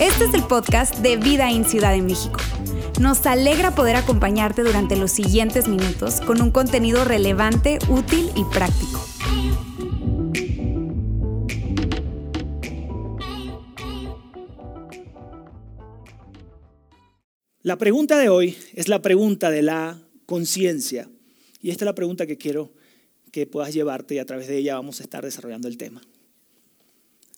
Este es el podcast de Vida en Ciudad de México. Nos alegra poder acompañarte durante los siguientes minutos con un contenido relevante, útil y práctico. La pregunta de hoy es la pregunta de la conciencia. Y esta es la pregunta que quiero que puedas llevarte y a través de ella vamos a estar desarrollando el tema.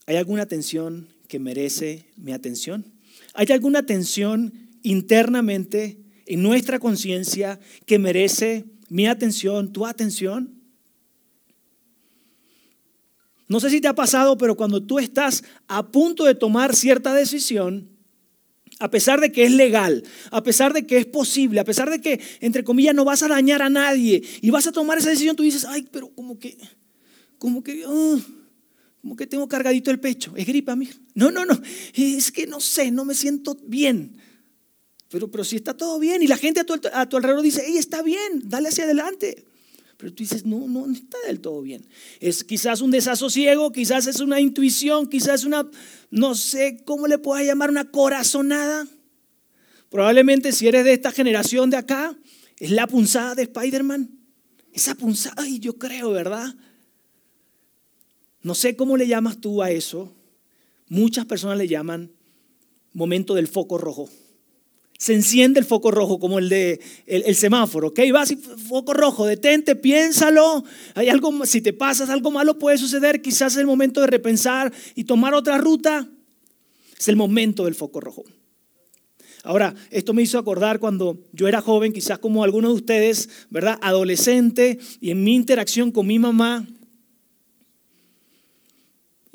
¿Hay alguna tensión que merece mi atención? ¿Hay alguna tensión internamente en nuestra conciencia que merece mi atención, tu atención? No sé si te ha pasado, pero cuando tú estás a punto de tomar cierta decisión, a pesar de que es legal, a pesar de que es posible, a pesar de que, entre comillas, no vas a dañar a nadie y vas a tomar esa decisión, tú dices, ay, pero como que, como que, ah, como que tengo cargadito el pecho. Es gripa, amigo. No, no, no, es que no sé, no me siento bien. Pero, pero si está todo bien y la gente a tu, a tu alrededor dice, hey, está bien, dale hacia adelante. Pero tú dices, no, no, no está del todo bien. Es quizás un desasosiego, quizás es una intuición, quizás una, no sé cómo le puedas llamar, una corazonada. Probablemente si eres de esta generación de acá, es la punzada de Spider-Man. Esa punzada, y yo creo, ¿verdad? No sé cómo le llamas tú a eso. Muchas personas le llaman momento del foco rojo se enciende el foco rojo como el de el, semáforo, ¿ok? Vas y foco rojo, detente, piénsalo. Hay algo, si te pasas algo malo puede suceder, quizás es el momento de repensar y tomar otra ruta. Es el momento del foco rojo. Ahora, esto me hizo acordar cuando yo era joven, quizás como algunos de ustedes, ¿verdad? Adolescente y en mi interacción con mi mamá,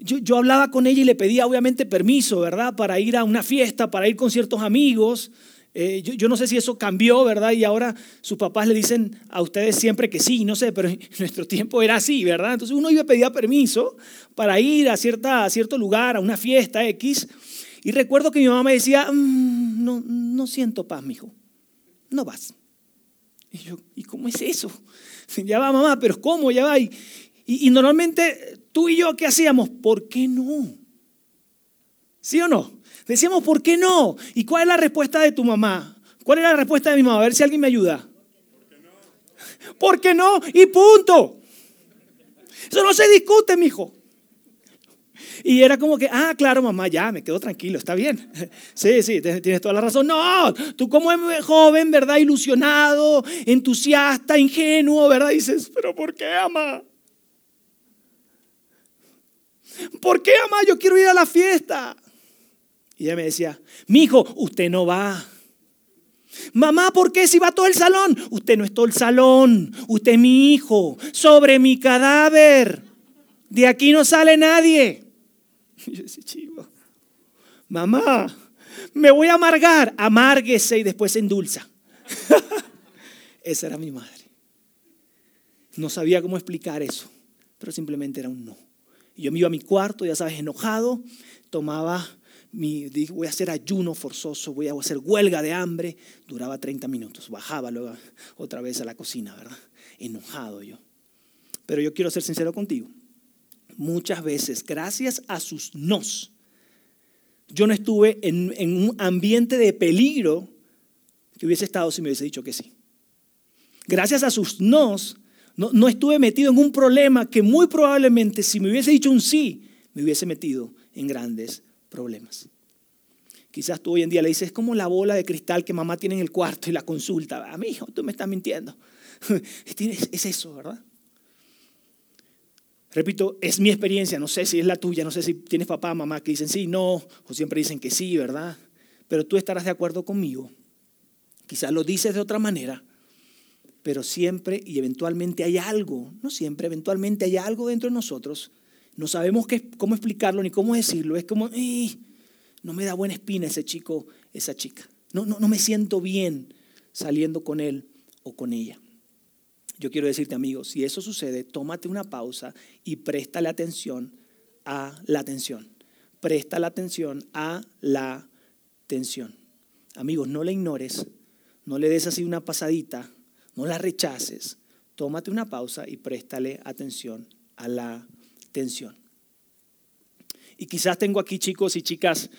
yo, hablaba con ella y le pedía obviamente permiso, ¿verdad? Para ir a una fiesta, para ir con ciertos amigos. Eh, yo, no sé si eso cambió, ¿verdad? Y ahora sus papás le dicen a ustedes siempre que sí, no sé, pero nuestro tiempo era así, ¿verdad? Entonces uno iba a pedir permiso para ir a, cierta, cierto lugar, a una fiesta X. Y recuerdo que mi mamá me decía, mm, no, no siento paz, mijo, no vas. Y yo, ¿y cómo es eso? Ya va, mamá, pero ¿cómo? Ya va. Y, y normalmente tú y yo, ¿qué hacíamos? ¿Por qué no? ¿Sí o no? Decíamos, ¿por qué no? ¿Y cuál es la respuesta de tu mamá? ¿Cuál es la respuesta de mi mamá? A ver si alguien me ayuda. ¿Por qué no? Y punto. Eso no se discute, mijo. Y era como que, ah, claro, mamá, ya, me quedo tranquilo, está bien. Sí, sí, tienes toda la razón. No, tú como joven, ¿verdad? Ilusionado, entusiasta, ingenuo, ¿verdad? Dices, pero ¿por qué, ama? ¿Por qué, ama? Yo quiero ir a la fiesta. Y ella me decía, mi hijo, usted no va. Mamá, ¿por qué si va todo el salón? Usted no es todo el salón, usted es mi hijo, sobre mi cadáver. De aquí no sale nadie. Y yo decía, chivo, mamá, me voy a amargar. Amárguese y después se endulza. Esa era mi madre. No sabía cómo explicar eso, pero simplemente era un no. Y yo me iba a mi cuarto, ya sabes, enojado, tomaba mi, voy a hacer ayuno forzoso, voy a hacer huelga de hambre. Duraba 30 minutos, bajaba luego otra vez a la cocina, ¿verdad? Enojado yo. Pero yo quiero ser sincero contigo. Muchas veces, gracias a sus nos, yo no estuve en, en un ambiente de peligro que hubiese estado si me hubiese dicho que sí. Gracias a sus nos, no, estuve metido en un problema que muy probablemente si me hubiese dicho un sí, me hubiese metido en grandes problemas. Quizás tú hoy en día le dices, es como la bola de cristal que mamá tiene en el cuarto y la consulta. A mi hijo, tú me estás mintiendo. Es eso, ¿verdad? Repito, es mi experiencia, no sé si es la tuya, no sé si tienes papá, mamá que dicen sí, no, o siempre dicen que sí, ¿verdad? Pero tú estarás de acuerdo conmigo. Quizás lo dices de otra manera, pero siempre y eventualmente hay algo, no siempre, eventualmente hay algo dentro de nosotros no sabemos qué, cómo explicarlo ni cómo decirlo. Es como, no me da buena espina ese chico, esa chica. No, no, no me siento bien saliendo con él o con ella. Yo quiero decirte, amigo, si eso sucede, tómate una pausa y préstale atención a la atención. Presta la atención a la atención. Amigos, no la ignores, no le des así una pasadita, no la rechaces. Tómate una pausa y préstale atención a la tensión. Y quizás tengo aquí chicos y chicas,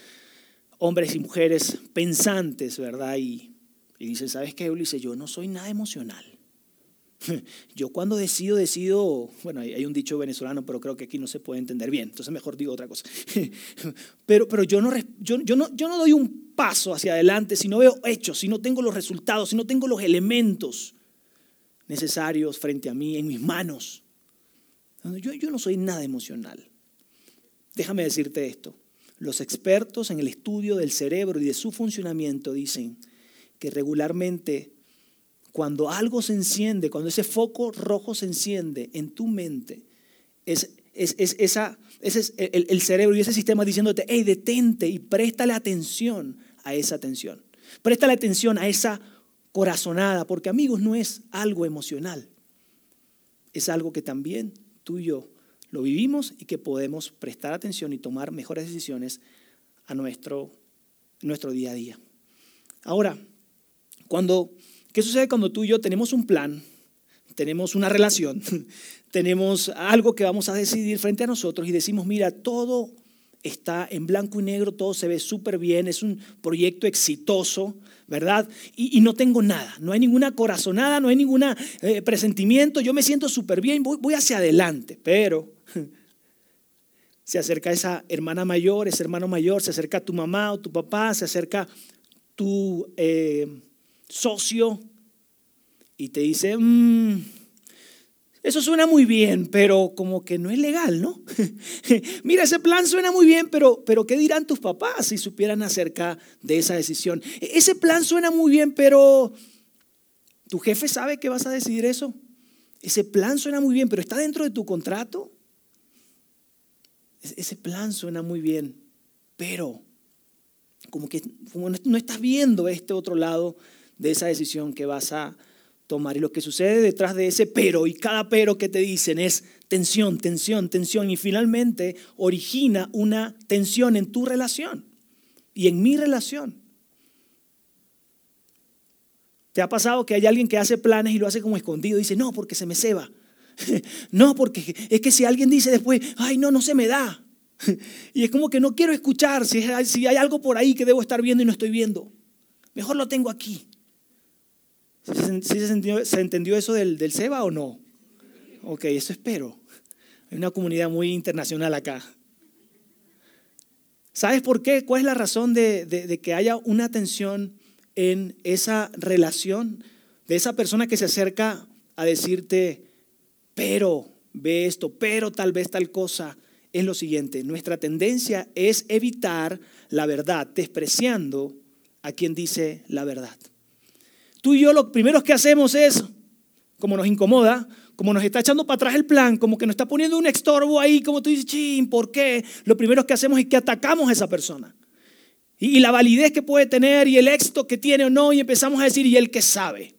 hombres y mujeres pensantes, ¿verdad? Y, y dicen, ¿sabes qué, Ulises? Yo no soy nada emocional. Yo cuando decido, decido, bueno, hay un dicho venezolano, pero creo que aquí no se puede entender bien, entonces mejor digo otra cosa. Pero, pero yo, no, yo, yo, no, yo no doy un paso hacia adelante si no veo hechos, si no tengo los resultados, si no tengo los elementos necesarios frente a mí, en mis manos. Yo, yo no soy nada emocional. Déjame decirte esto. Los expertos en el estudio del cerebro y de su funcionamiento dicen que regularmente cuando algo se enciende, cuando ese foco rojo se enciende en tu mente, es, es, esa, ese es el, el, cerebro y ese sistema diciéndote, hey, detente y préstale atención a esa atención. Préstale atención a esa corazonada, porque amigos no es algo emocional, es algo que también tú y yo lo vivimos y que podemos prestar atención y tomar mejores decisiones a nuestro, nuestro día a día. Ahora, cuando ¿Qué sucede cuando tú y yo tenemos un plan, tenemos una relación, tenemos algo que vamos a decidir frente a nosotros y decimos, mira, todo está en blanco y negro, todo se ve súper bien, es un proyecto exitoso, ¿verdad? Y, no tengo nada, no hay ninguna corazonada, no hay ningún eh, presentimiento, yo me siento súper bien, voy, hacia adelante, pero se acerca esa hermana mayor, ese hermano mayor, se acerca tu mamá o tu papá, se acerca tu... Eh, socio y te dice, mm, eso suena muy bien, pero como que no es legal, ¿no? Mira, ese plan suena muy bien, pero, pero ¿qué dirán tus papás si supieran acerca de esa decisión? E-, ese plan suena muy bien, pero ¿tu jefe sabe que vas a decidir eso? Ese plan suena muy bien, pero ¿está dentro de tu contrato? Ese plan suena muy bien, pero como que no estás viendo este otro lado de esa decisión que vas a tomar. Y lo que sucede detrás de ese pero y cada pero que te dicen es tensión, tensión, tensión. Y finalmente origina una tensión en tu relación y en mi relación. ¿Te ha pasado que hay alguien que hace planes y lo hace como escondido? Dice, no, porque se me ceba. No, porque es que si alguien dice después, ay, no, no se me da. Y es como que no quiero escuchar si si hay algo por ahí que debo estar viendo y no estoy viendo. Mejor lo tengo aquí. ¿Sí se, entendió, eso del, SEBA o no? Ok, eso espero. Hay una comunidad muy internacional acá. ¿Sabes por qué? ¿Cuál es la razón de, que haya una tensión en esa relación? De esa persona que se acerca a decirte, pero ve esto, pero tal vez tal cosa. Es lo siguiente, nuestra tendencia es evitar la verdad, despreciando a quien dice la verdad. Tú y yo lo primero que hacemos es, como nos incomoda, como nos está echando para atrás el plan, como que nos está poniendo un estorbo ahí, como tú dices, ching, ¿por qué? Lo primero que hacemos es que atacamos a esa persona. Y, la validez que puede tener y el éxito que tiene o no, y empezamos a decir, ¿y él qué sabe?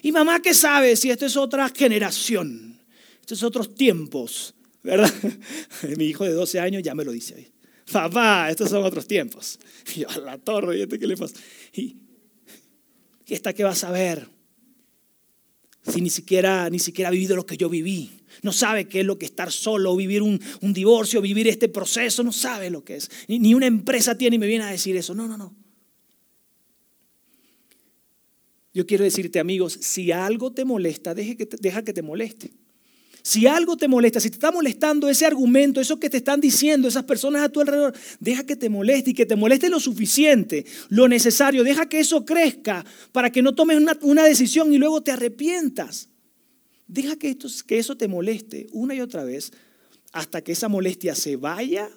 Y mamá, ¿qué sabe si esto es otra generación? Estos es otros tiempos, ¿verdad? Mi hijo de 12 años ya me lo dice. Papá, estos son otros tiempos. Y yo, a la torre, ¿y este qué le pasa? Y, ¿Y esta qué vas a ver? Si ni siquiera, ni siquiera ha vivido lo que yo viví. No sabe qué es lo que estar solo, vivir un, un divorcio, vivir este proceso. No sabe lo que es. Ni, ni una empresa tiene y me viene a decir eso. No, no, no. Yo quiero decirte, amigos, si algo te molesta, deje que deja que te moleste. Si algo te molesta, si te está molestando ese argumento, eso que te están diciendo esas personas a tu alrededor, deja que te moleste y que te moleste lo suficiente, lo necesario. Deja que eso crezca para que no tomes una, decisión y luego te arrepientas. Deja que, esto, que eso te moleste una y otra vez hasta que esa molestia se vaya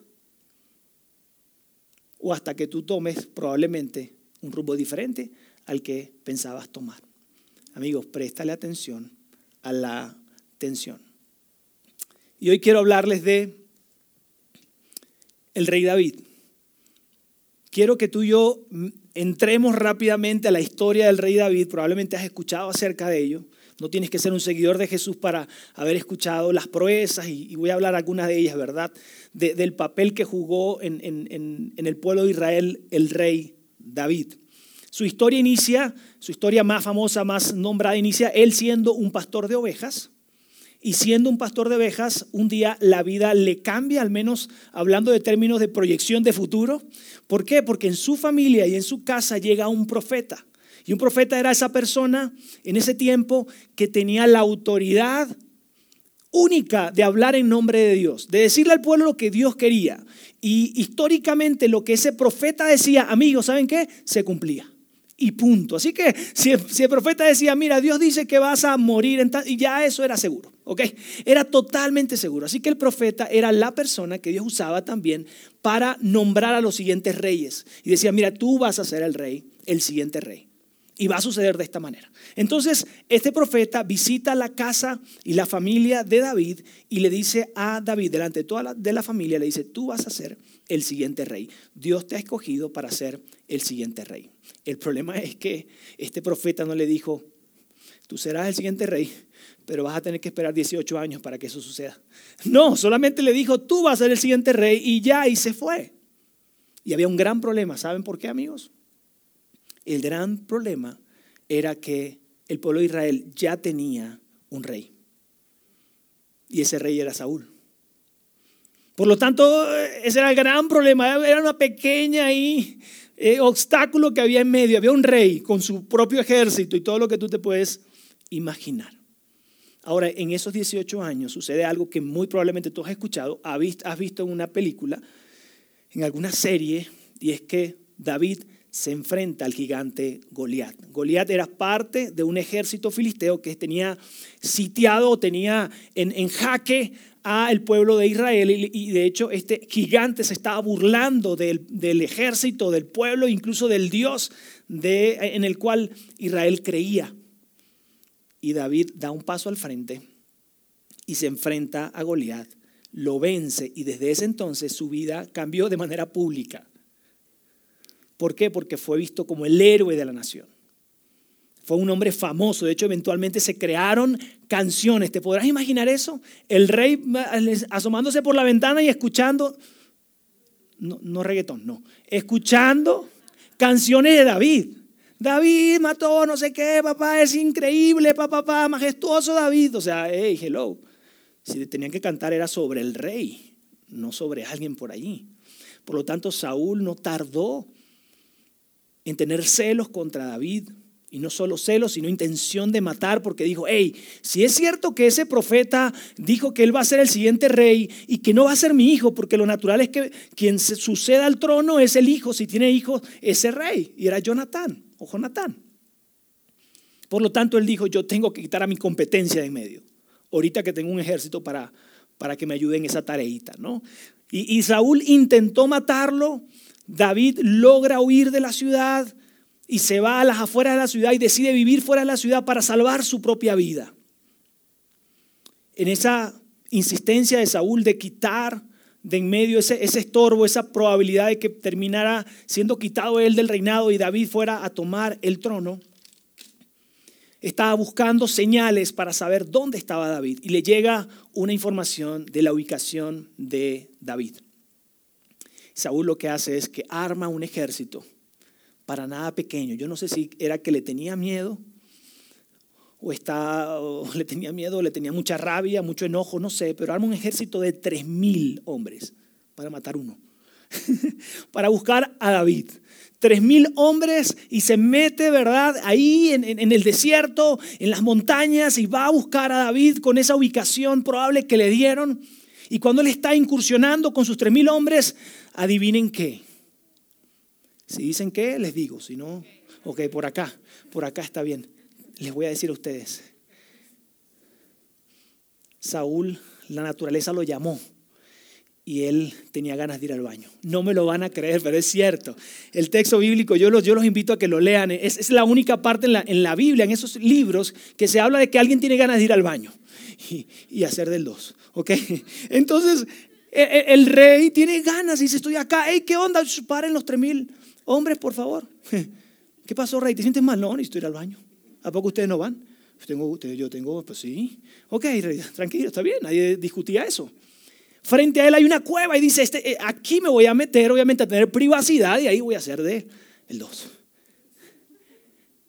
o hasta que tú tomes probablemente un rumbo diferente al que pensabas tomar. Amigos, préstale atención a la tensión. Y hoy quiero hablarles de el rey David. Quiero que tú y yo entremos rápidamente a la historia del rey David. Probablemente has escuchado acerca de ello. No tienes que ser un seguidor de Jesús para haber escuchado las proezas y, voy a hablar algunas de ellas, ¿verdad? del papel que jugó en, en el pueblo de Israel el rey David. Su historia inicia, su historia más famosa, más nombrada inicia, él siendo un pastor de ovejas y siendo un pastor de ovejas, un día la vida le cambia, al menos hablando de términos de proyección de futuro. ¿Por qué? Porque en su familia y en su casa llega un profeta. Y un profeta era esa persona en ese tiempo que tenía la autoridad única de hablar en nombre de Dios, de decirle al pueblo lo que Dios quería. Y históricamente lo que ese profeta decía, amigos, ¿saben qué? Se cumplía y punto. Así que si el, profeta decía, mira, Dios dice que vas a morir, y ya eso era seguro, ¿ok? Era totalmente seguro. Así que el profeta era la persona que Dios usaba también para nombrar a los siguientes reyes. Y decía, mira, tú vas a ser el rey, el siguiente rey. Y va a suceder de esta manera. Entonces, este profeta visita la casa y la familia de David y le dice a David, delante de toda la, de la familia, le dice, tú vas a ser el siguiente rey. Dios te ha escogido para ser el siguiente rey. El problema es que este profeta no le dijo, tú serás el siguiente rey, pero vas a tener que esperar 18 años para que eso suceda. No, solamente le dijo, tú vas a ser el siguiente rey y ya, y se fue. Y había un gran problema. ¿Saben por qué, amigos? El gran problema era que el pueblo de Israel ya tenía un rey. Y ese rey era Saúl. Por lo tanto, ese era el gran problema. Era una pequeña ahí eh, obstáculo que había en medio. Había un rey con su propio ejército y todo lo que tú te puedes imaginar. Ahora, en esos 18 años sucede algo que muy probablemente tú has escuchado, has visto en una película, en alguna serie, y es que David se enfrenta al gigante Goliat. Goliat era parte de un ejército filisteo que tenía sitiado o tenía en, en jaque al pueblo de Israel y, de hecho este gigante se estaba burlando del, ejército, del pueblo, incluso del Dios en el cual Israel creía. Y David da un paso al frente y se enfrenta a Goliat, lo vence y desde ese entonces su vida cambió de manera pública. ¿Por qué? Porque fue visto como el héroe de la nación. Fue un hombre famoso, de hecho eventualmente se crearon canciones. ¿Te podrás imaginar eso? El rey asomándose por la ventana y escuchando, no, no reggaetón, no, escuchando canciones de David. David mató no sé qué, papá, es increíble, papá, papá, majestuoso David. O sea, hey, hello. Si tenían que cantar era sobre el rey, no sobre alguien por allí. Por lo tanto, Saúl no tardó en tener celos contra David, y no solo celos, sino intención de matar, porque dijo, hey, si es cierto que ese profeta dijo que él va a ser el siguiente rey y que no va a ser mi hijo, porque lo natural es que quien suceda al trono es el hijo, si tiene hijos, ese rey. Y era Jonatán o Jonatán. Por lo tanto, él dijo, yo tengo que quitar a mi competencia de en medio. Ahorita que tengo un ejército para, para que me ayude en esa tareita, ¿no? Y, y Saúl intentó matarlo, David logra huir de la ciudad, y se va a las afueras de la ciudad y decide vivir fuera de la ciudad para salvar su propia vida. En esa insistencia de Saúl de quitar de en medio ese, ese estorbo, esa probabilidad de que terminara siendo quitado él del reinado y David fuera a tomar el trono, estaba buscando señales para saber dónde estaba David y le llega una información de la ubicación de David. Saúl lo que hace es que arma un ejército para nada pequeño. Yo no sé si era que le tenía miedo o, está, le tenía miedo, le tenía mucha rabia, mucho enojo, no sé, pero arma un ejército de tres mil hombres para matar uno, para buscar a David. Tres mil hombres y se mete, ¿verdad? Ahí en, el desierto, en las montañas y va a buscar a David con esa ubicación probable que le dieron. Y cuando él está incursionando con sus tres mil hombres, adivinen qué si dicen que, les digo. Si no, ok, por acá, por acá está bien. Les voy a decir a ustedes. Saúl, la naturaleza lo llamó y él tenía ganas de ir al baño. No me lo van a creer, pero es cierto. El texto bíblico, yo los, yo los invito a que lo lean. Es, es la única parte en la, en la, Biblia, en esos libros, que se habla de que alguien tiene ganas de ir al baño y, y hacer del dos. ¿Ok? Entonces, el, rey tiene ganas y dice, estoy acá. Hey, ¿qué onda? Paren los tres mil Hombres, por favor. ¿Qué pasó, Rey? ¿Te sientes mal? No, necesito ir al baño. ¿A poco ustedes no van? Pues tengo, yo tengo, pues sí. Ok, Rey, tranquilo, está bien. Nadie discutía eso. Frente a él hay una cueva y dice, este, eh, aquí me voy a meter, obviamente, a tener privacidad y ahí voy a hacer de el dos.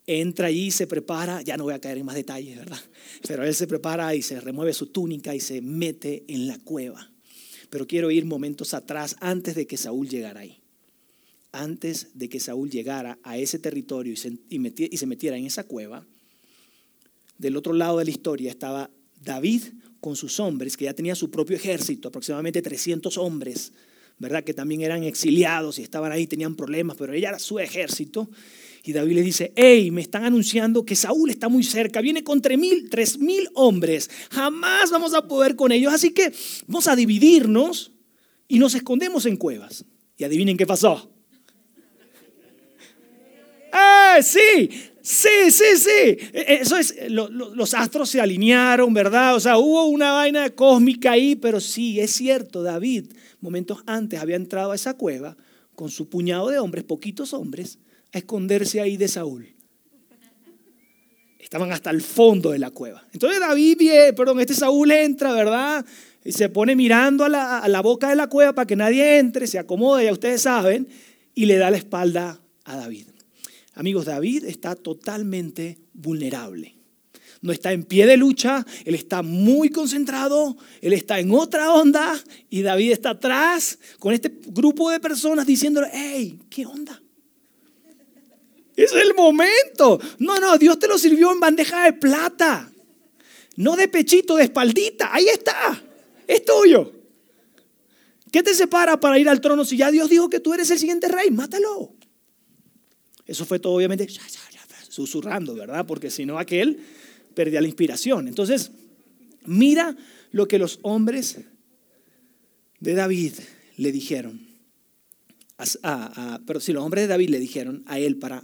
entra allí, se prepara, ya no voy a caer en más detalles, ¿verdad? Pero él se prepara y se remueve su túnica y se mete en la cueva. Pero quiero ir momentos atrás antes de que Saúl llegara ahí. Antes de que Saúl llegara a ese territorio y se, se metiera en esa cueva, del otro lado de la historia estaba David con sus hombres, que ya tenía su propio ejército, aproximadamente 300 hombres, ¿verdad? Que también eran exiliados y estaban ahí, tenían problemas, pero ella era su ejército. Y David le dice, hey, me están anunciando que Saúl está muy cerca, viene con tres mil, tres mil hombres, jamás vamos a poder con ellos, así que vamos a dividirnos y nos escondemos en cuevas. Y adivinen qué pasó. ¡Ah, sí! Sí, sí, sí. E, e, eso es, los astros se alinearon, ¿verdad? O sea, hubo una vaina cósmica ahí, pero sí, es cierto, David, momentos antes había entrado a esa cueva con su puñado de hombres, poquitos hombres, a esconderse ahí de Saúl. Estaban hasta el fondo de la cueva. Entonces David, perdón, este Saúl entra, ¿verdad? Y se pone mirando a la, a la boca de la cueva para que nadie entre, se acomoda, ya ustedes saben, y le da la espalda a David. Amigos, David está totalmente vulnerable. No está en pie de lucha, él está muy concentrado, él está en otra onda y David está atrás con este grupo de personas diciéndole, hey, ¿qué onda? Es el momento. No, no, Dios te lo sirvió en bandeja de plata. No de pechito, de espaldita. Ahí está. Es tuyo. ¿Qué te separa para ir al trono si ya Dios dijo que tú eres el siguiente rey? Mátalo. Eso fue todo obviamente susurrando, ¿verdad? Porque si no aquel perdía la inspiración. Entonces, mira lo que los hombres de David le dijeron. pero si los hombres de David le dijeron a él para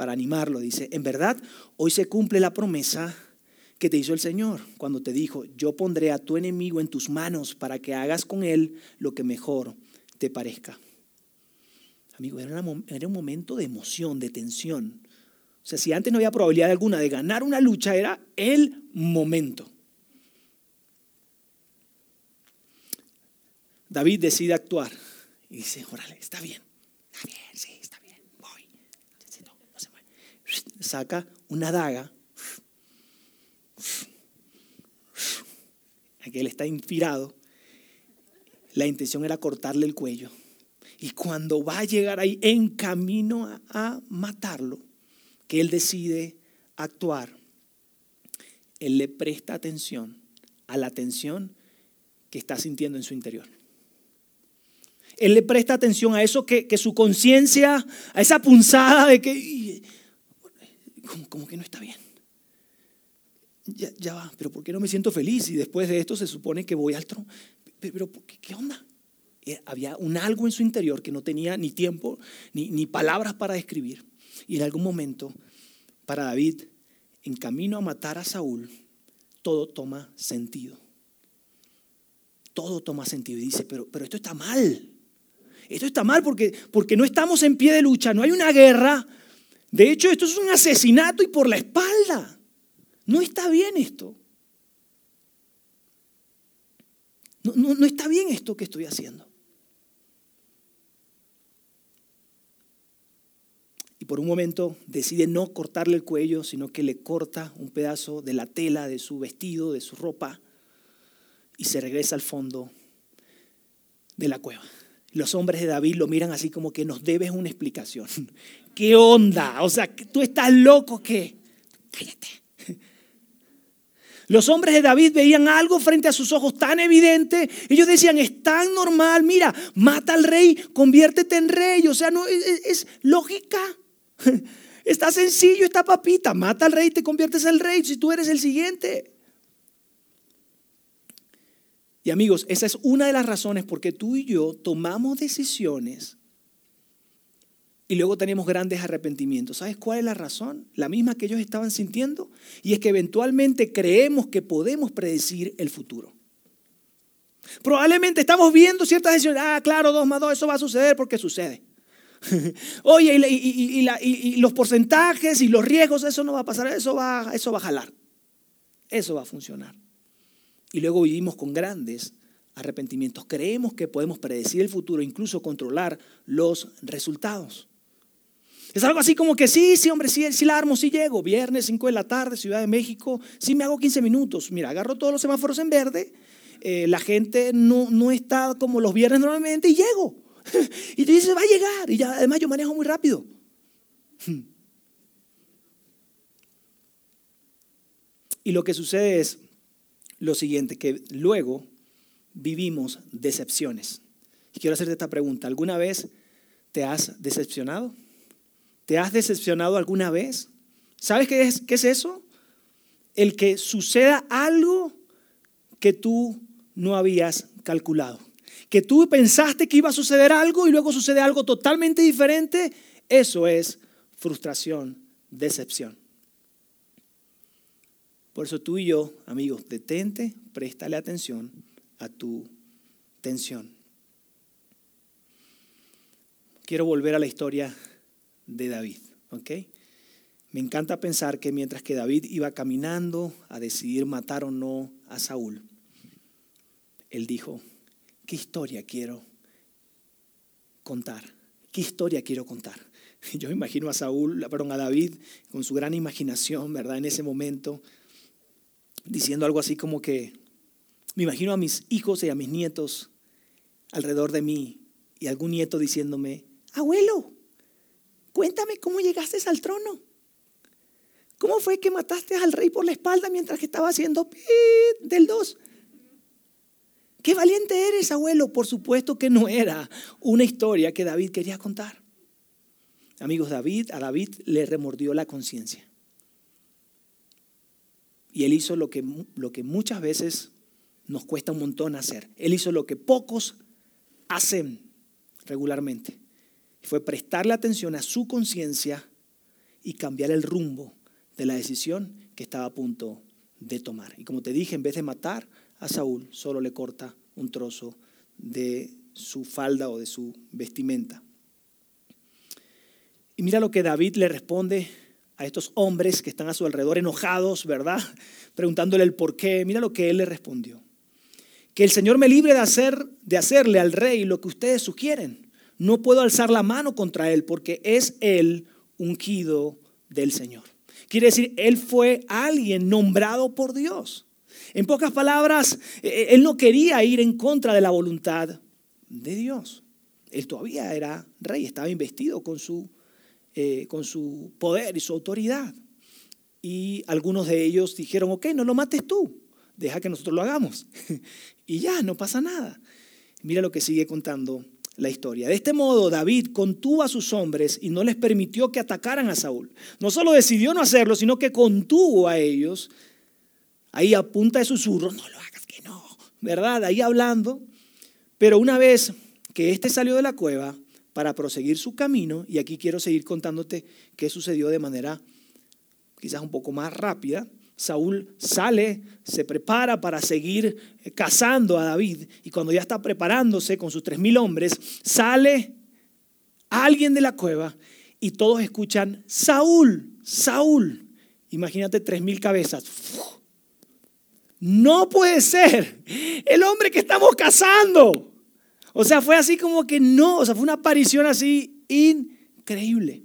para animarlo, dice, en verdad, hoy se cumple la promesa que te hizo el Señor cuando te dijo, yo pondré a tu enemigo en tus manos para que hagas con él lo que mejor te parezca. Amigo, era, un momento de emoción, de tensión. O sea, si antes no había probabilidad alguna de ganar una lucha, era el momento. David decide actuar y dice, órale, está bien, está bien, sí, saca una daga. Aquel está inspirado. La intención era cortarle el cuello. Y cuando va a llegar ahí en camino a, matarlo, que él decide actuar, él le presta atención a la tensión que está sintiendo en su interior. Él le presta atención a eso que, que su conciencia, a esa punzada de que como, que no está bien. Ya, ya, va, pero ¿por qué no me siento feliz? Y después de esto se supone que voy al trono. Pero, ¿qué, onda? Eh, había un algo en su interior que no tenía ni tiempo ni, ni palabras para describir. Y en algún momento, para David, en camino a matar a Saúl, todo toma sentido. Todo toma sentido. Y dice, pero, pero esto está mal. Esto está mal porque, porque no estamos en pie de lucha, no hay una guerra, de hecho, esto es un asesinato y por la espalda. No está bien esto. No, no, está bien esto que estoy haciendo. Y por un momento decide no cortarle el cuello, sino que le corta un pedazo de la tela de su vestido, de su ropa, y se regresa al fondo de la cueva. Los hombres de David lo miran así como que nos debes una explicación. ¿Qué onda? O sea, ¿tú estás loco qué? Cállate. Los hombres de David veían algo frente a sus ojos tan evidente. Ellos decían, es tan normal, mira, mata al rey, conviértete en rey. O sea, no, es, lógica. Está sencillo esta papita. Mata al rey, te conviertes en rey si tú eres el siguiente. Y amigos, esa es una de las razones por qué tú y yo tomamos decisiones y luego tenemos grandes arrepentimientos. ¿Sabes cuál es la razón? La misma que ellos estaban sintiendo. Y es que eventualmente creemos que podemos predecir el futuro. Probablemente estamos viendo ciertas decisiones. Ah, claro, dos más dos, eso va a suceder porque sucede. Oye, y, los porcentajes y los riesgos, eso no va a pasar, eso va, eso va a jalar. Eso va a funcionar. Y luego vivimos con grandes arrepentimientos. Creemos que podemos predecir el futuro, incluso controlar los resultados. Es algo así como que sí, sí, hombre, sí, sí la armo, sí llego. Viernes, 5 de la tarde, Ciudad de México, sí me hago 15 minutos. Mira, agarro todos los semáforos en verde, eh, la gente no, no está como los viernes normalmente y llego. y te dices, va a llegar. Y ya, además yo manejo muy rápido. y lo que sucede es lo siguiente, que luego vivimos decepciones. Y quiero hacerte esta pregunta. ¿Alguna vez te has decepcionado? ¿Te has decepcionado alguna vez? ¿Sabes qué es, qué es eso? El que suceda algo que tú no habías calculado. Que tú pensaste que iba a suceder algo y luego sucede algo totalmente diferente. Eso es frustración, decepción. Por eso tú y yo, amigos, detente, préstale atención a tu tensión. Quiero volver a la historia de David, ¿ok? Me encanta pensar que mientras que David iba caminando a decidir matar o no a Saúl, él dijo, ¿qué historia quiero contar? ¿Qué historia quiero contar? Yo imagino a Saúl, perdón, a David con su gran imaginación, ¿verdad? En ese momento, diciendo algo así como que, me imagino a mis hijos y a mis nietos alrededor de mí y algún nieto diciéndome, abuelo, cuéntame cómo llegaste al trono. ¿Cómo fue que mataste al rey por la espalda mientras que estaba haciendo del 2? Qué valiente eres, abuelo. Por supuesto que no era una historia que David quería contar. Amigos, David, a David le remordió la conciencia. Y él hizo lo que, lo que muchas veces nos cuesta un montón hacer. Él hizo lo que pocos hacen regularmente. Fue prestarle atención a su conciencia y cambiar el rumbo de la decisión que estaba a punto de tomar. Y como te dije, en vez de matar a Saúl, solo le corta un trozo de su falda o de su vestimenta. Y mira lo que David le responde a estos hombres que están a su alrededor enojados, ¿verdad? Preguntándole el por qué. Mira lo que él le respondió. Que el Señor me libre de, hacer, de hacerle al rey lo que ustedes sugieren. No puedo alzar la mano contra él porque es él ungido del Señor. Quiere decir, él fue alguien nombrado por Dios. En pocas palabras, e, e, él no quería ir en contra de la voluntad de Dios. Él todavía era rey, estaba investido con su, eh, con su poder y su autoridad. Y algunos de ellos dijeron, ok, no lo mates tú, deja que nosotros lo hagamos. y ya, no pasa nada. Mira lo que sigue contando la historia. De este modo, David contuvo a sus hombres y no les permitió que atacaran a Saúl. No solo decidió no hacerlo, sino que contuvo a ellos. Ahí a punta de susurros, no lo hagas que no, ¿verdad? Ahí hablando. Pero una vez que éste salió de la cueva para proseguir su camino, y aquí quiero seguir contándote qué sucedió de manera quizás un poco más rápida, Saúl sale, se prepara para seguir eh, cazando a David y cuando ya está preparándose con sus tres mil hombres, sale alguien de la cueva y todos escuchan, Saúl, Saúl. Imagínate tres mil cabezas. No puede ser el hombre que estamos cazando. O sea, fue así como que no, o sea, fue una aparición así increíble.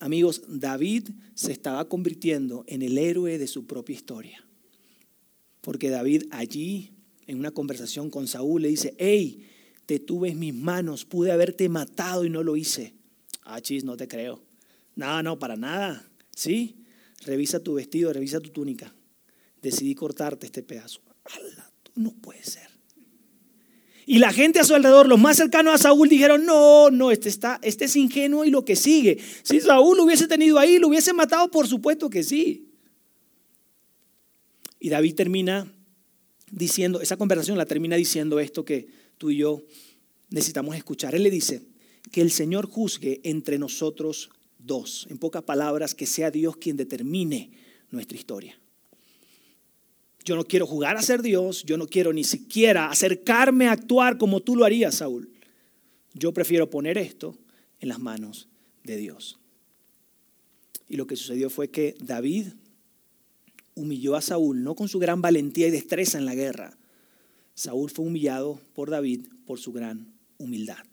Amigos, David se estaba convirtiendo en el héroe de su propia historia. Porque David allí, en una conversación con Saúl, le dice, hey, te tuve en mis manos, pude haberte matado y no lo hice. Ah, chis, no te creo. No, no, para nada. ¿Sí? Revisa tu vestido, revisa tu túnica. Decidí cortarte este pedazo. No puede ser. Y la gente a su alrededor, los más cercanos a Saúl, dijeron, no, no, este, está, este es ingenuo y lo que sigue. Si Saúl lo hubiese tenido ahí, lo hubiese matado, por supuesto que sí. Y David termina diciendo, esa conversación la termina diciendo esto que tú y yo necesitamos escuchar. Él le dice, que el Señor juzgue entre nosotros dos. En pocas palabras, que sea Dios quien determine nuestra historia. Yo no quiero jugar a ser Dios, yo no quiero ni siquiera acercarme a actuar como tú lo harías, Saúl. Yo prefiero poner esto en las manos de Dios. Y lo que sucedió fue que David humilló a Saúl, no con su gran valentía y destreza en la guerra. Saúl fue humillado por David por su gran humildad.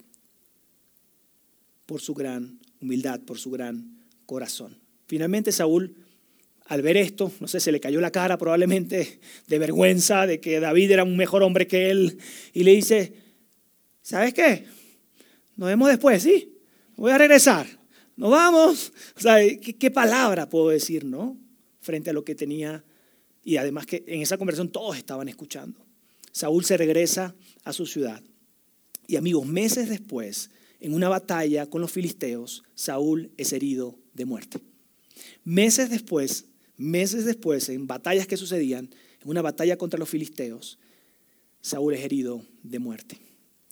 por su gran humildad, por su gran corazón. Finalmente Saúl, al ver esto, no sé, se le cayó la cara probablemente de vergüenza de que David era un mejor hombre que él, y le dice, ¿sabes qué? Nos vemos después, ¿sí? Voy a regresar. Nos vamos. O sea, ¿qué, qué palabra puedo decir, no? Frente a lo que tenía. Y además que en esa conversación todos estaban escuchando. Saúl se regresa a su ciudad. Y amigos, meses después, en una batalla con los filisteos, Saúl es herido de muerte. Meses después, meses después, en batallas que sucedían, en una batalla contra los filisteos, Saúl es herido de muerte.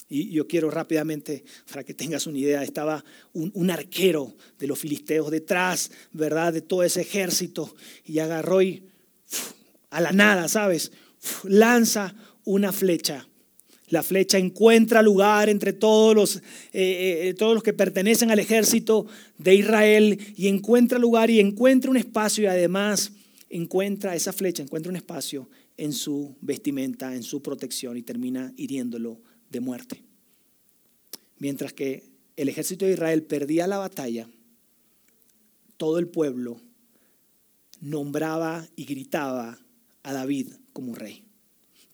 Y yo quiero rápidamente, para que tengas una idea, estaba un, arquero de los filisteos detrás, ¿verdad? De todo ese ejército y agarró y a la nada, ¿sabes? lanza una flecha la flecha encuentra lugar entre todos los, eh, eh, todos los que pertenecen al ejército de Israel y encuentra lugar y encuentra un espacio y además encuentra esa flecha, encuentra un espacio en su vestimenta, en su protección y termina hiriéndolo de muerte. Mientras que el ejército de Israel perdía la batalla, todo el pueblo nombraba y gritaba a David como rey.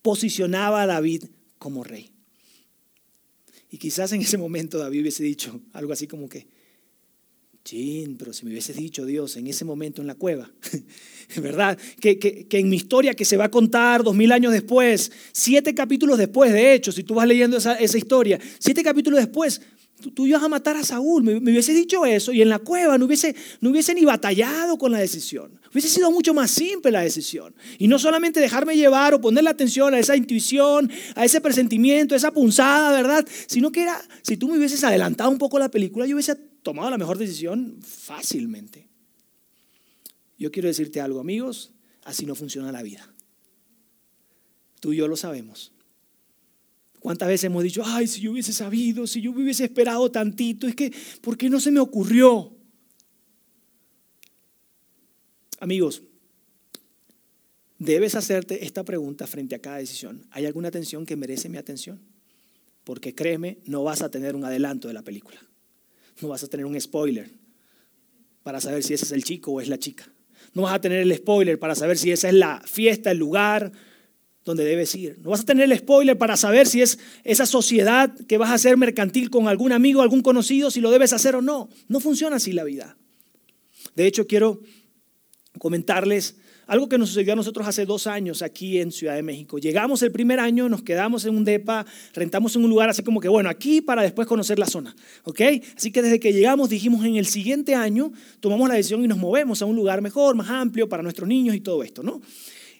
Posicionaba a David como rey. Y quizás en ese momento David hubiese dicho algo así como que, chin, pero si me hubiese dicho Dios en ese momento en la cueva, ¿verdad? Que, que, que, en mi historia que se va a contar dos mil años después, siete capítulos después, de hecho, si tú vas leyendo esa, esa historia, siete capítulos después, tú, ibas a matar a Saúl, me, hubiese dicho eso y en la cueva no hubiese, no hubiese ni batallado con la decisión. Hubiese sido mucho más simple la decisión. Y no solamente dejarme llevar o poner la atención a esa intuición, a ese presentimiento, a esa punzada, ¿verdad? Sino que era, si tú me hubieses adelantado un poco la película, yo hubiese tomado la mejor decisión fácilmente. Yo quiero decirte algo, amigos, así no funciona la vida. Tú y yo lo sabemos. ¿Cuántas veces hemos dicho, ay, si yo hubiese sabido, si yo hubiese esperado tantito, es que, ¿por qué no se me ocurrió? Amigos, debes hacerte esta pregunta frente a cada decisión. ¿Hay alguna atención que merece mi atención? Porque créeme, no vas a tener un adelanto de la película. No vas a tener un spoiler para saber si ese es el chico o es la chica. No vas a tener el spoiler para saber si esa es la fiesta, el lugar donde debes ir. No vas a tener el spoiler para saber si es esa sociedad que vas a hacer mercantil con algún amigo, algún conocido, si lo debes hacer o no. No funciona así la vida. De hecho, quiero comentarles algo que nos sucedió a nosotros hace dos años aquí en Ciudad de México. Llegamos el primer año, nos quedamos en un DEPA, rentamos en un lugar así como que, bueno, aquí para después conocer la zona. Así que desde que llegamos dijimos en el siguiente año tomamos la decisión y nos movemos a un lugar mejor, más amplio para nuestros niños y todo esto, ¿no?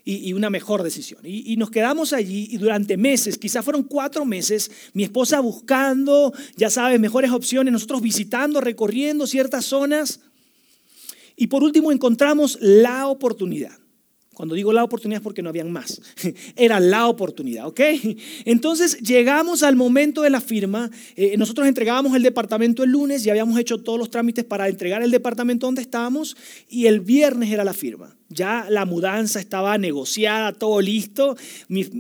Y, una mejor decisión. Y, nos quedamos allí y durante meses, quizás fueron cuatro meses, mi esposa buscando, ya sabes, mejores opciones, nosotros visitando, recorriendo ciertas zonas. Y por último encontramos la oportunidad. Cuando digo la oportunidad es porque no habían más. Era la oportunidad, ¿ok? Entonces llegamos al momento de la firma. Eh, nosotros entregábamos el departamento el lunes y habíamos hecho todos los trámites para entregar el departamento donde estábamos y el viernes era la firma. Ya la mudanza estaba negociada, todo listo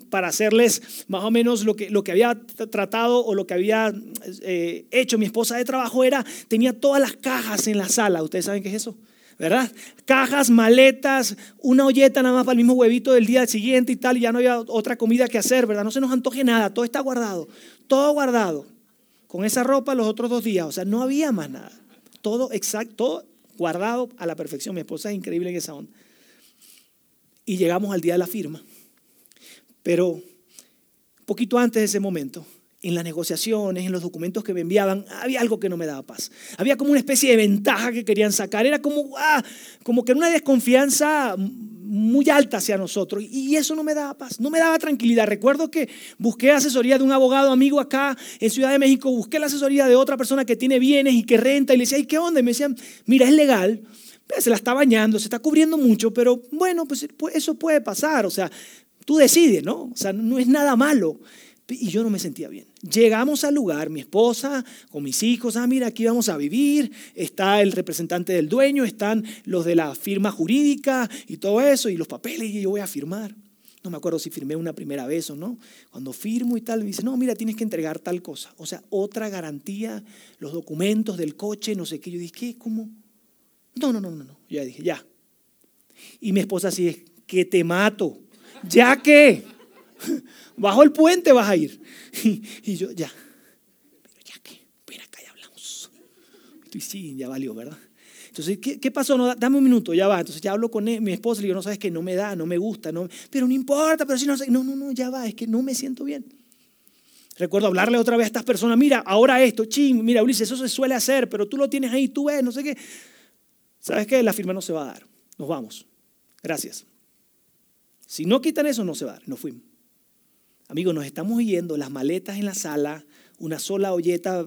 para hacerles más o menos lo que, lo que había tratado o lo que había eh, hecho mi esposa de trabajo era, tenía todas las cajas en la sala. ¿Ustedes saben qué es eso? ¿Verdad? Cajas, maletas, una olleta nada más para el mismo huevito del día siguiente y tal, y ya no había otra comida que hacer, ¿verdad? No se nos antoje nada, todo está guardado, todo guardado. Con esa ropa los otros dos días, o sea, no había más nada. Todo exacto, todo guardado a la perfección. Mi esposa es increíble en esa onda. Y llegamos al día de la firma. Pero poquito antes de ese momento, en las negociaciones, en los documentos que me enviaban, había algo que no me daba paz. Había como una especie de ventaja que querían sacar. Era como, ah, como que una desconfianza muy alta hacia nosotros. Y eso no me daba paz, no me daba tranquilidad. Recuerdo que busqué asesoría de un abogado amigo acá en Ciudad de México, busqué la asesoría de otra persona que tiene bienes y que renta. Y le decía, ¿y qué onda? Y me decían, mira, es legal, se la está bañando, se está cubriendo mucho, pero bueno, pues, pues eso puede pasar. O sea, tú decides, ¿no? O sea, no es nada malo. Y yo no me sentía bien. Llegamos al lugar, mi esposa con mis hijos, ah, mira, aquí vamos a vivir, está el representante del dueño, están los de la firma jurídica y todo eso, y los papeles, y yo voy a firmar. No me acuerdo si firmé una primera vez o no. Cuando firmo y tal, me dice, no, mira, tienes que entregar tal cosa. O sea, otra garantía, los documentos del coche, no sé qué. Yo dije, ¿qué? ¿Cómo? No, no, no, no, no. Ya dije, ya. Y mi esposa así es, que te mato. ¿Ya qué? Bajo el puente vas a ir. Y, yo, ya. Pero ya qué, ven acá y hablamos. Y sí, ya valió, ¿verdad? Entonces, ¿qué, pasó? Dame un minuto, ya va. Entonces ya hablo con mi esposa y le digo, no sabes que no me da, no me gusta, no, pero no importa, pero si no sé, no, no, no, ya va, es que no me siento bien. Recuerdo hablarle otra vez a estas personas, mira, ahora esto, ching, mira, Ulises, eso se suele hacer, pero tú lo tienes ahí, tú ves, no sé qué. ¿Sabes qué? La firma no se va a dar. Nos vamos. Gracias. Si no quitan eso, no se va. Nos fuimos. Amigos, nos estamos yendo, las maletas en la sala, una sola olleta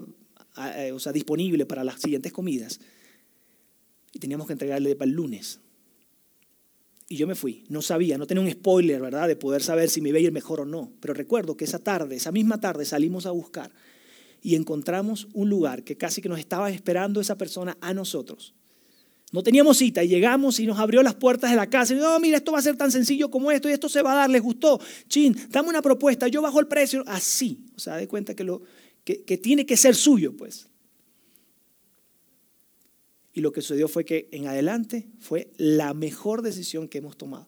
eh, o sea, disponible para las siguientes comidas y teníamos que entregarle para el lunes. Y yo me fui, no sabía, no tenía un spoiler, ¿verdad? De poder saber si me iba a ir mejor o no. Pero recuerdo que esa tarde, esa misma tarde salimos a buscar y encontramos un lugar que casi que nos estaba esperando esa persona a nosotros. No teníamos cita y llegamos y nos abrió las puertas de la casa. Y no, mira, esto va a ser tan sencillo como esto y esto se va a dar, les gustó. Chin, dame una propuesta, yo bajo el precio. Así, o sea, de cuenta que, lo, que, que tiene que ser suyo, pues. Y lo que sucedió fue que en adelante fue la mejor decisión que hemos tomado.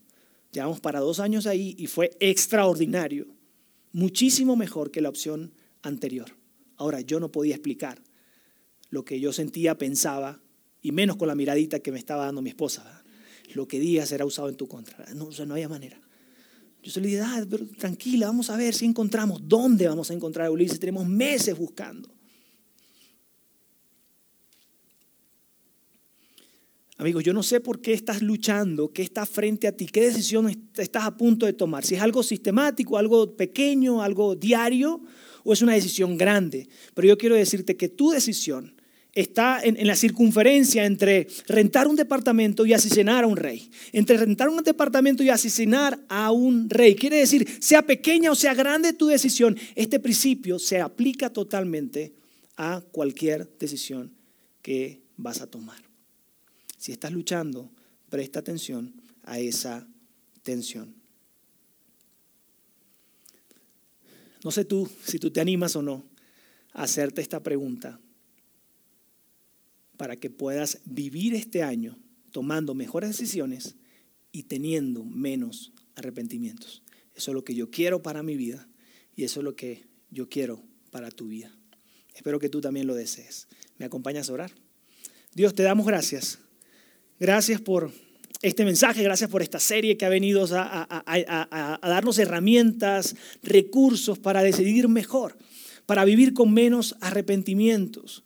Llevamos para dos años ahí y fue extraordinario. Muchísimo mejor que la opción anterior. Ahora, yo no podía explicar lo que yo sentía, pensaba, y menos con la miradita que me estaba dando mi esposa. Lo que digas será usado en tu contra. No, no había manera. Yo se le dije, ah, pero tranquila, vamos a ver si encontramos. ¿Dónde vamos a encontrar a Ulises? Tenemos meses buscando. Amigos, yo no sé por qué estás luchando, qué está frente a ti, qué decisión estás a punto de tomar. Si es algo sistemático, algo pequeño, algo diario, o es una decisión grande. Pero yo quiero decirte que tu decisión está en, la circunferencia entre rentar un departamento y asesinar a un rey. Entre rentar un departamento y asesinar a un rey. Quiere decir, sea pequeña o sea grande tu decisión, este principio se aplica totalmente a cualquier decisión que vas a tomar. Si estás luchando, presta atención a esa tensión. No sé tú si tú te animas o no a hacerte esta pregunta para que puedas vivir este año tomando mejores decisiones y teniendo menos arrepentimientos. Eso es lo que yo quiero para mi vida y eso es lo que yo quiero para tu vida. Espero que tú también lo desees. ¿Me acompañas a orar? Dios, te damos gracias Gracias por este mensaje, gracias por esta serie que ha venido a, darnos herramientas, recursos para decidir mejor, para vivir con menos arrepentimientos,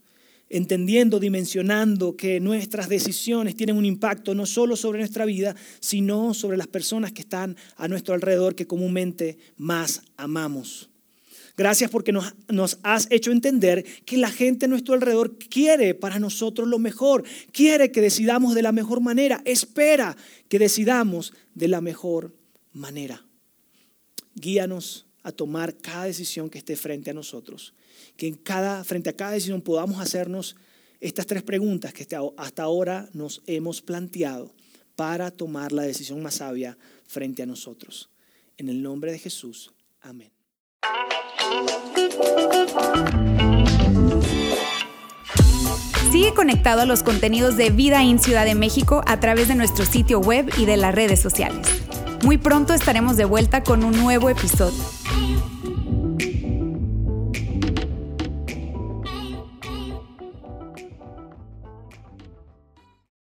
entendiendo, dimensionando que nuestras decisiones tienen un impacto no solo sobre nuestra vida, sino sobre las personas que están a nuestro alrededor que comúnmente más amamos. Gracias porque nos, has hecho entender que la gente a nuestro alrededor quiere para nosotros lo mejor, quiere que decidamos de la mejor manera, espera que decidamos de la mejor manera. Guíanos a tomar cada decisión que esté frente a nosotros, que en cada, frente a cada decisión podamos hacernos estas tres preguntas que hasta ahora nos hemos planteado para tomar la decisión más sabia frente a nosotros. En el nombre de Jesús. Amén. Sigue conectado a los contenidos de Vida en Ciudad de México a través de nuestro sitio web y de las redes sociales. Muy pronto estaremos de vuelta con un nuevo episodio.